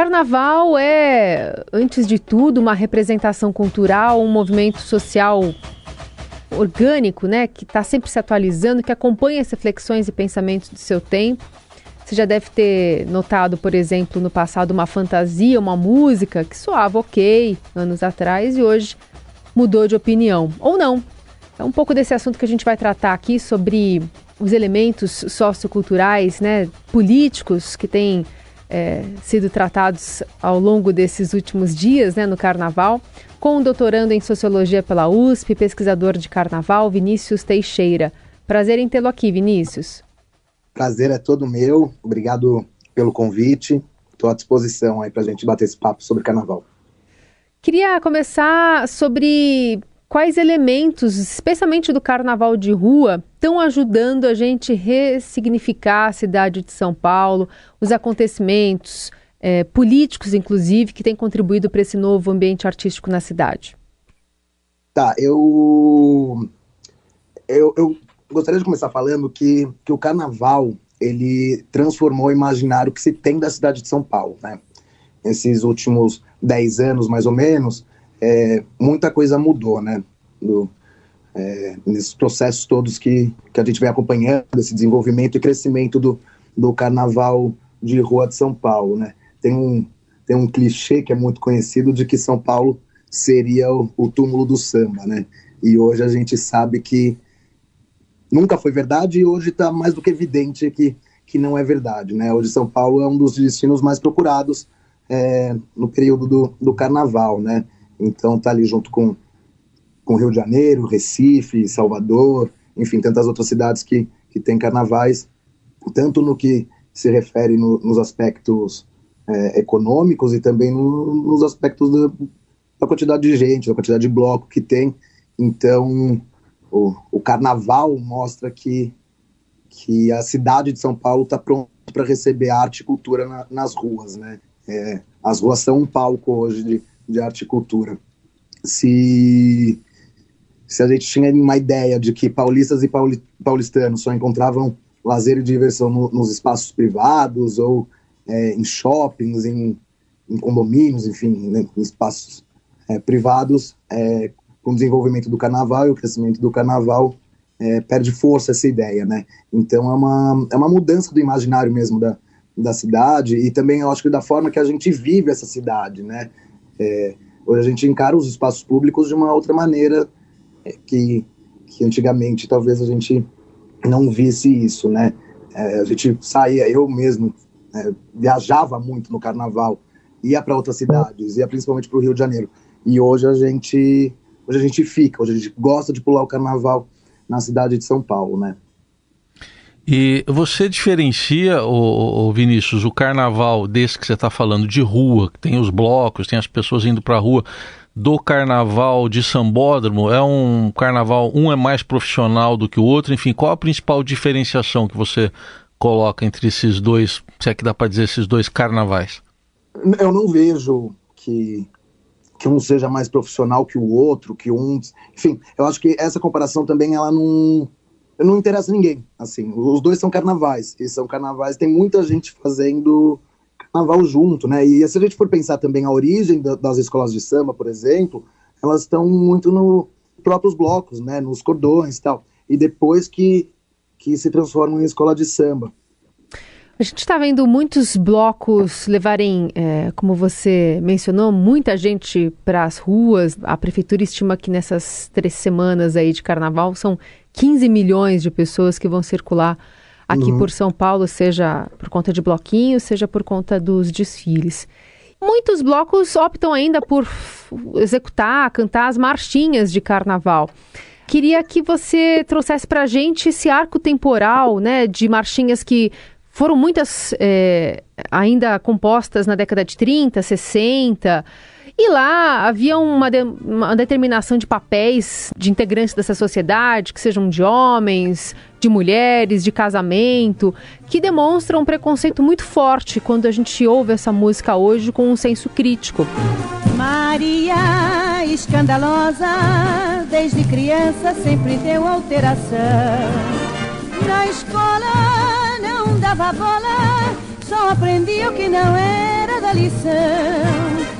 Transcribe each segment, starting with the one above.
Carnaval é, antes de tudo, uma representação cultural, um movimento social orgânico, né, que está sempre se atualizando, que acompanha as reflexões e pensamentos do seu tempo. Você já deve ter notado, por exemplo, no passado uma fantasia, uma música que soava ok anos atrás e hoje mudou de opinião. Ou não. É um pouco desse assunto que a gente vai tratar aqui sobre os elementos socioculturais, né, políticos que têm é, sido tratados ao longo desses últimos dias né, no Carnaval, com o doutorando em Sociologia pela USP, pesquisador de Carnaval, Vinícius Teixeira. Prazer em tê-lo aqui, Vinícius. Prazer é todo meu. Obrigado pelo convite. Estou à disposição aí para a gente bater esse papo sobre Carnaval. Queria começar sobre quais elementos, especialmente do carnaval de rua, estão ajudando a gente ressignificar a cidade de São Paulo, os acontecimentos é, políticos, inclusive, que têm contribuído para esse novo ambiente artístico na cidade? Tá, eu, eu, eu gostaria de começar falando que, que o carnaval ele transformou o imaginário que se tem da cidade de São Paulo, né? Esses últimos dez anos, mais ou menos, é, muita coisa mudou, né? Do, é, nesses processos todos que, que a gente vem acompanhando, esse desenvolvimento e crescimento do, do carnaval de rua de São Paulo, né? Tem um, tem um clichê que é muito conhecido de que São Paulo seria o, o túmulo do samba, né? E hoje a gente sabe que nunca foi verdade e hoje está mais do que evidente que, que não é verdade, né? Hoje São Paulo é um dos destinos mais procurados é, no período do, do carnaval, né? Então tá ali junto com, com Rio de Janeiro, Recife, Salvador, enfim, tantas outras cidades que, que têm carnavais, tanto no que se refere no, nos aspectos é, econômicos e também no, nos aspectos da, da, quantidade de gente, da quantidade de bloco que tem. Então, o, o carnaval mostra que, que a cidade de São Paulo está pronta para receber arte e cultura na, nas ruas, né? É, as ruas são um palco hoje de, de arte e cultura. Se, se a gente tinha uma ideia de que paulistas e pauli, paulistanos só encontravam lazer e diversão no, nos espaços privados ou é, em shoppings, em, em, condomínios, enfim, né, em espaços é, privados, é, com o desenvolvimento do carnaval e o crescimento do carnaval, é, perde força essa ideia, né? Então é uma, é uma mudança do imaginário mesmo da, da cidade e também eu acho que da forma que a gente vive essa cidade, né? É, hoje a gente encara os espaços públicos de uma outra maneira que, que antigamente talvez a gente não visse isso, né? É, a gente saía, eu mesmo é, viajava muito no carnaval, ia para outras cidades, ia principalmente para o Rio de Janeiro. E hoje a gente hoje a gente fica, hoje a gente gosta de pular o carnaval na cidade de São Paulo, né? E você diferencia, o Vinícius, o carnaval desse que você está falando de rua, que tem os blocos, tem as pessoas indo para a rua, do carnaval de Sambódromo? É um carnaval, um é mais profissional do que o outro? Enfim, qual a principal diferenciação que você coloca entre esses dois, se é que dá para dizer esses dois carnavais? Eu não vejo que que um seja mais profissional que o outro, que um, enfim, eu acho que essa comparação também ela não não interessa ninguém, assim. Os dois são carnavais, e são carnavais, tem muita gente fazendo carnaval junto, né? E se a gente for pensar também a origem das escolas de samba, por exemplo, elas estão muito no próprios blocos, né? Nos cordões e tal. E depois que que se transformam em escola de samba. A gente está vendo muitos blocos levarem, é, como você mencionou, muita gente para as ruas. A prefeitura estima que nessas três semanas aí de carnaval são 15 milhões de pessoas que vão circular aqui uhum. por São Paulo, seja por conta de bloquinhos, seja por conta dos desfiles. Muitos blocos optam ainda por executar, cantar as marchinhas de carnaval. Queria que você trouxesse para a gente esse arco temporal, né, de marchinhas que foram muitas é, ainda compostas na década de 30, 60. E lá havia uma, de, uma, determinação de papéis de integrantes dessa sociedade, que sejam de homens, de mulheres, de casamento, que demonstram um preconceito muito forte quando a gente ouve essa música hoje com um senso crítico. Maria escandalosa, desde criança sempre deu alteração. Na escola não dava bola só aprendi o que não era da lição.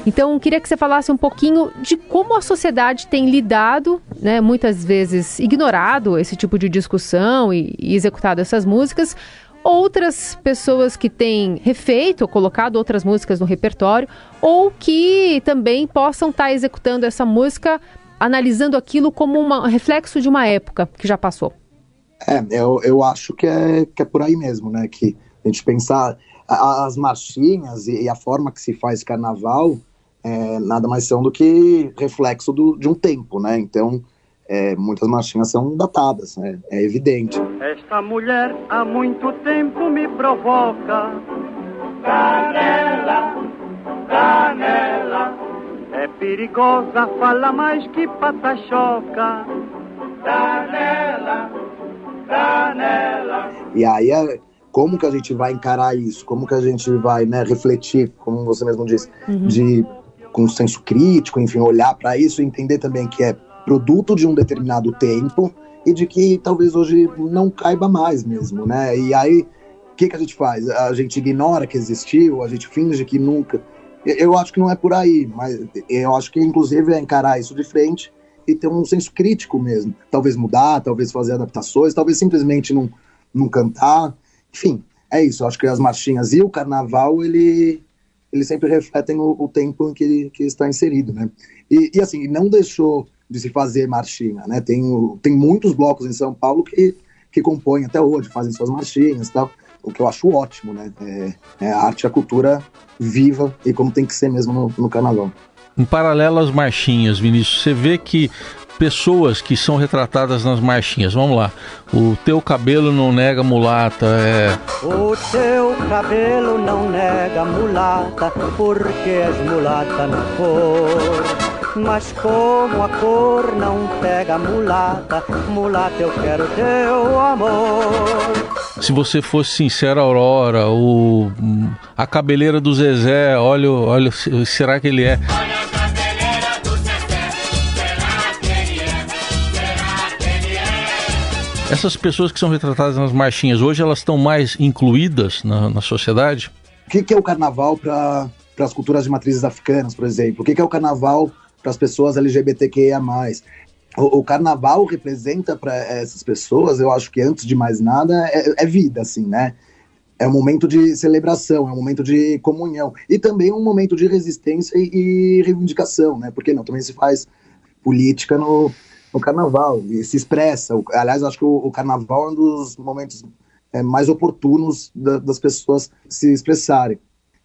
Então, queria que você falasse um pouquinho de como a sociedade tem lidado, né, muitas vezes ignorado esse tipo de discussão e, e executado essas músicas. Outras pessoas que têm refeito colocado outras músicas no repertório, ou que também possam estar executando essa música, analisando aquilo como um reflexo de uma época que já passou. É, eu, eu acho que é, que é por aí mesmo, né? Que a gente pensar as marchinhas e, a forma que se faz carnaval é, nada mais são do que reflexo do, de um tempo, né? Então, é, muitas marchinhas são datadas, né? é evidente. Esta mulher há muito tempo me provoca. Canela, canela, é perigosa, fala mais que patachoca. Canela, canela. E aí é como que a gente vai encarar isso? Como que a gente vai né, refletir, como você mesmo disse, uhum. de com senso crítico, enfim, olhar para isso e entender também que é produto de um determinado tempo e de que talvez hoje não caiba mais mesmo, né? E aí, o que, que a gente faz? A gente ignora que existiu, a gente finge que nunca. Eu acho que não é por aí, mas eu acho que inclusive é encarar isso de frente e ter um senso crítico mesmo. Talvez mudar, talvez fazer adaptações, talvez simplesmente não, não cantar. Enfim, é isso. Eu acho que as marchinhas e o carnaval, ele, eles sempre refletem o, o tempo em que, que está inserido, né? E, e, assim, não deixou de se fazer marchinha, né? Tem, tem muitos blocos em São Paulo que, que compõem até hoje, fazem suas marchinhas e tal, o que eu acho ótimo, né? É, é a arte e a cultura viva e como tem que ser mesmo no, no carnaval. Em paralelo às marchinhas, Vinícius, você vê que pessoas que são retratadas nas marchinhas. Vamos lá. O teu cabelo não nega mulata, é. O teu cabelo não nega mulata, porque és mulata na cor. Mas como a cor não pega mulata, mulata eu quero teu amor. Se você fosse sincera, Aurora, o a cabeleira do Zezé, olha, olha, será que ele é? Essas pessoas que são retratadas nas marchinhas, hoje elas estão mais incluídas na, na sociedade? O que, que é o carnaval para as culturas de matrizes africanas, por exemplo? O que, que é o carnaval para as pessoas LGBTQIA+. O, o carnaval representa para essas pessoas, eu acho que antes de mais nada, é, é vida, assim, né? É um momento de celebração, é um momento de comunhão e também um momento de resistência e, e reivindicação, né? Porque não, também se faz política no, no carnaval e se expressa. Aliás, acho que o, o carnaval é um dos momentos é, mais oportunos da, das pessoas se expressarem.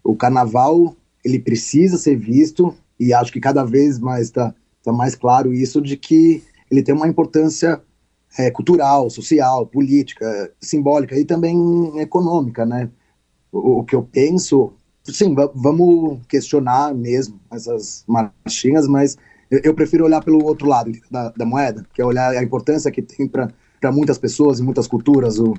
O carnaval ele precisa ser visto e acho que cada vez mais está tá mais claro isso de que ele tem uma importância é, cultural, social, política, simbólica e também econômica, né? O, o que eu penso, sim, vamos questionar mesmo essas marchinhas, mas eu, eu prefiro olhar pelo outro lado da, da, moeda, que é olhar a importância que tem para muitas pessoas e muitas culturas o,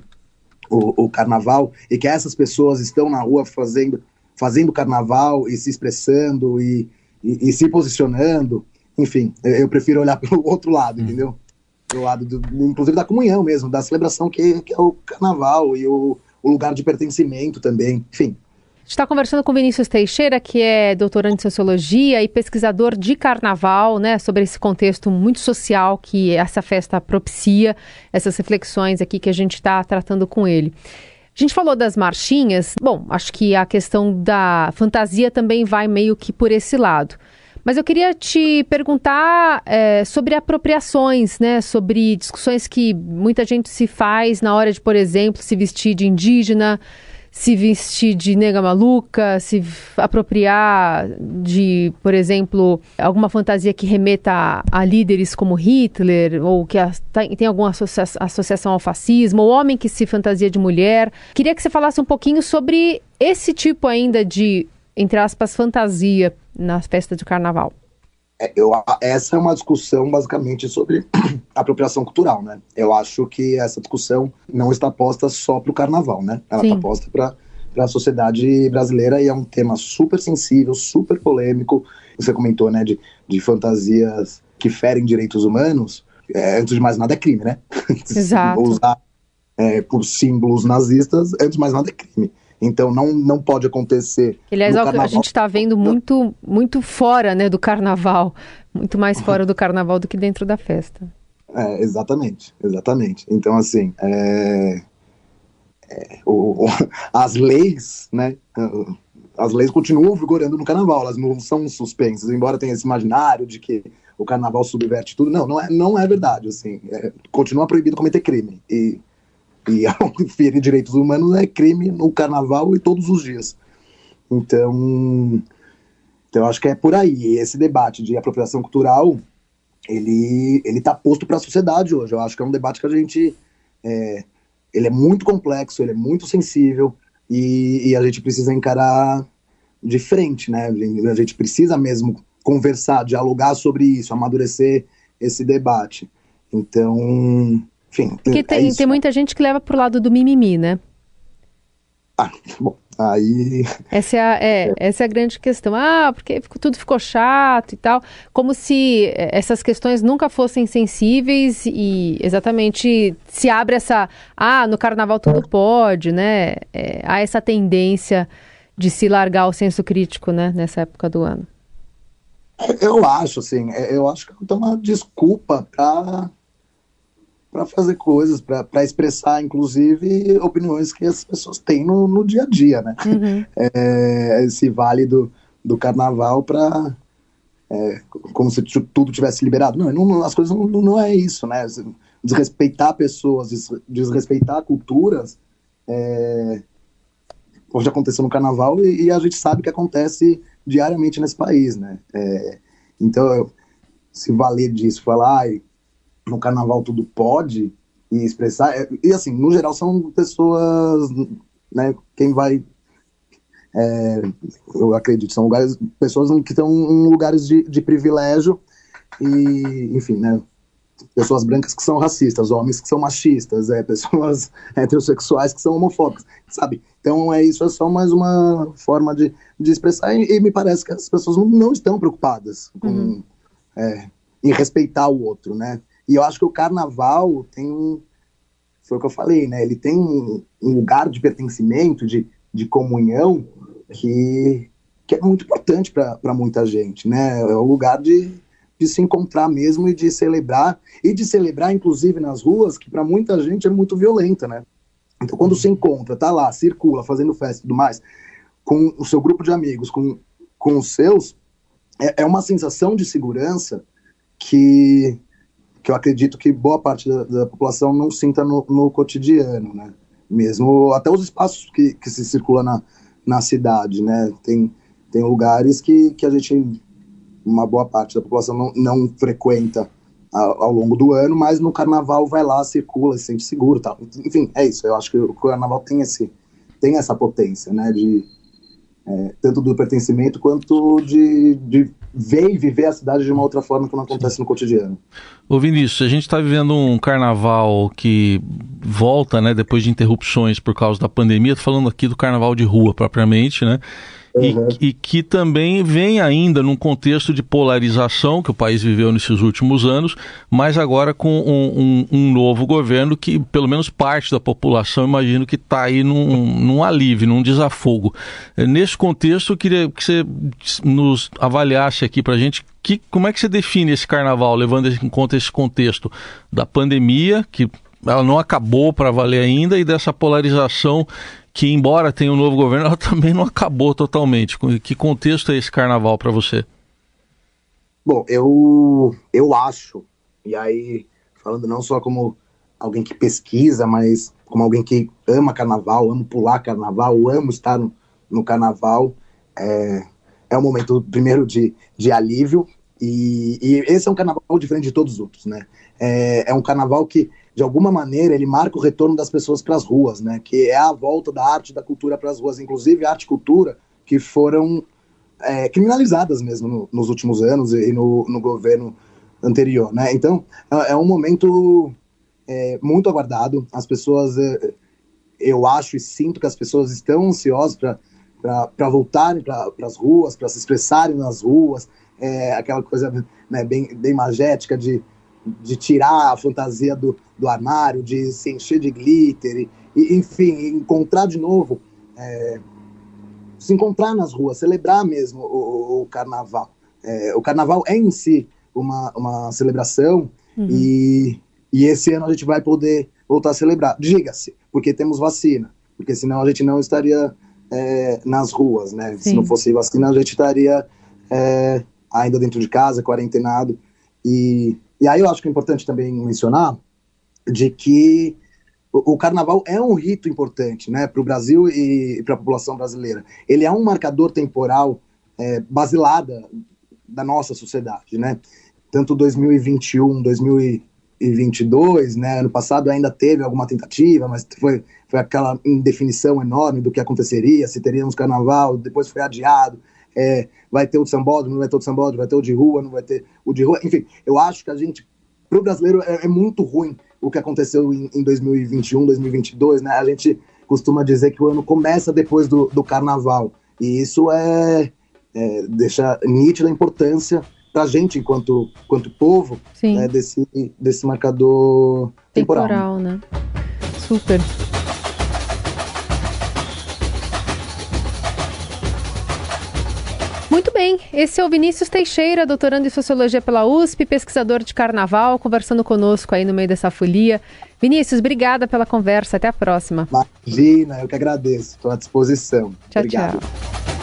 o, o, carnaval, e que essas pessoas estão na rua fazendo, fazendo carnaval e se expressando e, e, e se posicionando. Enfim, eu prefiro olhar pelo outro lado, entendeu? Do lado, do, inclusive da comunhão mesmo, da celebração que, que é o carnaval e o, o lugar de pertencimento também. Enfim, está conversando com Vinícius Teixeira, que é doutorando em sociologia e pesquisador de carnaval, né, sobre esse contexto muito social que essa festa propicia, essas reflexões aqui que a gente está tratando com ele. A gente falou das marchinhas, bom, acho que a questão da fantasia também vai meio que por esse lado. Mas eu queria te perguntar é, sobre apropriações, né? Sobre discussões que muita gente se faz na hora de, por exemplo, se vestir de indígena, se vestir de nega maluca, se apropriar de, por exemplo, alguma fantasia que remeta a, a líderes como Hitler, ou que a, tem alguma associa associação ao fascismo, ou homem que se fantasia de mulher. Queria que você falasse um pouquinho sobre esse tipo ainda de, entre aspas, fantasia nas festas de carnaval. É, eu, essa é uma discussão basicamente sobre apropriação cultural, né? Eu acho que essa discussão não está posta só para o carnaval, né? Ela está posta para a sociedade brasileira e é um tema super sensível, super polêmico. Você comentou, né, de, de fantasias que ferem direitos humanos. É, antes de mais nada é crime, né? Exato. Usar é, por símbolos nazistas, antes de mais nada é crime. Então não, não pode acontecer. Aliás, a gente está vendo muito, muito fora né, do carnaval, muito mais fora do carnaval do que dentro da festa. É, exatamente, exatamente. Então, assim, é, é, o, o, as leis, né? As leis continuam vigorando no carnaval, elas não são suspensas, embora tenha esse imaginário de que o carnaval subverte tudo. Não, não é, não é verdade. Assim, é, continua proibido cometer crime. E, e ferir direitos humanos é crime no carnaval e todos os dias. Então, então acho que é por aí. Esse debate de apropriação cultural, ele ele está posto para a sociedade hoje. Eu acho que é um debate que a gente é, ele é muito complexo, ele é muito sensível e, e a gente precisa encarar de frente, né? A gente precisa mesmo conversar, dialogar sobre isso, amadurecer esse debate. Então, enfim. Porque tem, é tem muita gente que leva pro lado do mimimi, né? Ah, bom, aí. Essa é, a, é, essa é a grande questão. Ah, porque tudo ficou chato e tal. Como se é, essas questões nunca fossem sensíveis e exatamente se abre essa. Ah, no carnaval tudo pode, né? É, há essa tendência de se largar o senso crítico, né, nessa época do ano. Eu acho, assim, é, eu acho que é uma desculpa para para fazer coisas, para expressar, inclusive, opiniões que as pessoas têm no, no dia a dia, né? Uhum. É, esse vale do, do carnaval para é, como se tudo tivesse liberado. Não, não as coisas não, não, é isso, né? Desrespeitar pessoas, desrespeitar culturas, é, pode acontecer no carnaval e, e, a gente sabe que acontece diariamente nesse país, né? É, então, se valer disso, falar ah, no carnaval tudo pode e expressar, é, e assim, no geral são pessoas, né, quem vai, é, eu acredito, são lugares, pessoas que estão em lugares de, de privilégio e, enfim, né, pessoas brancas que são racistas, homens que são machistas, é, pessoas heterossexuais que são homofóbicas, sabe? Então é isso, é só mais uma forma de, de expressar e, e me parece que as pessoas não, não estão preocupadas com, uhum. é, em respeitar o outro, né? E eu acho que o carnaval tem um, foi o que eu falei, né? Ele tem um, um lugar de pertencimento, de, de comunhão que, que é muito importante para muita gente, né? É o lugar de de se encontrar mesmo e de celebrar, e de celebrar, inclusive, nas ruas, que para muita gente é muito violenta, né? Então, quando se encontra, tá lá, circula, fazendo festa e tudo mais, com o seu grupo de amigos, com, com os seus, é, é uma sensação de segurança que, que eu acredito que boa parte da, da população não sinta no, no, cotidiano, né? Mesmo até os espaços que, que se circula na, na cidade, né? Tem, tem lugares que, que a gente uma boa parte da população não, não frequenta ao, ao, longo do ano, mas no carnaval vai lá, circula, se sente seguro tal. Enfim, é isso. Eu acho que o carnaval tem, esse, tem essa potência, né? De, é, tanto do pertencimento quanto de, de ver e viver a cidade de uma outra forma que não acontece no cotidiano. Ô Vinícius, a gente está vivendo um carnaval que volta, né, depois de interrupções por causa da pandemia, tô falando aqui do carnaval de rua propriamente, né, Uhum. E, e, que também vem ainda num contexto de polarização que o país viveu nesses últimos anos, mas agora com um, um, um novo governo que, pelo menos parte da população, imagino que está aí num, num alívio, num desafogo. Nesse contexto, eu queria que você nos avaliasse aqui para a gente que, como é que você define esse carnaval, levando em conta esse contexto da pandemia, que ela não acabou para valer ainda, e dessa polarização que, embora tenha um novo governo, ela também não acabou totalmente. Que contexto é esse carnaval para você? Bom, eu, eu acho, e aí, falando não só como alguém que pesquisa, mas como alguém que ama carnaval, ama pular carnaval, amo estar no, no carnaval, é, é um momento, primeiro, de, de alívio, e, e esse é um carnaval diferente de todos os outros, né? É, é um carnaval que de alguma maneira, ele marca o retorno das pessoas para as ruas, né? Que é a volta da arte da cultura para as ruas, inclusive arte e cultura que foram é, criminalizadas mesmo no, nos últimos anos e no, no, governo anterior, né? Então, é, é um momento é, muito aguardado. As pessoas, é, eu acho e sinto que as pessoas estão ansiosas para voltarem para as ruas, para se expressarem nas ruas, é, aquela coisa né, bem, bem magética de de tirar a fantasia do, do armário, de se encher de glitter, e, enfim, encontrar de novo é, se encontrar nas ruas, celebrar mesmo o, o carnaval. É, o carnaval é em si uma, uma celebração uhum. e, e esse ano a gente vai poder voltar a celebrar. Diga-se, porque temos vacina, porque senão a gente não estaria é, nas ruas, né? Sim. Se não fosse vacina, a gente estaria é, ainda dentro de casa, quarentenado. E, e aí eu acho que é importante também mencionar de que o, o carnaval é um rito importante, né, para o Brasil e, para a população brasileira. Ele é um marcador temporal é, basilada da nossa sociedade, né? Tanto 2021, 2022, né? Ano passado ainda teve alguma tentativa, mas foi, foi aquela indefinição enorme do que aconteceria, se teríamos carnaval, depois foi adiado. É, vai ter o de sambódromo, não vai ter o de sambódromo, vai ter o de rua, não vai ter o de rua. Enfim, eu acho que a gente, para o brasileiro, é, é, muito ruim o que aconteceu em, em 2021, 2022, né? A gente costuma dizer que o ano começa depois do, do carnaval. E isso é, é deixa nítida a importância para a gente, enquanto, enquanto povo, né, desse, desse marcador temporal. Temporal, né? Super. Muito bem, esse é o Vinícius Teixeira, doutorando em Sociologia pela USP, pesquisador de carnaval, conversando conosco aí no meio dessa folia. Vinícius, obrigada pela conversa, até a próxima. Imagina, eu que agradeço, estou à disposição. Tchau, Obrigado. tchau.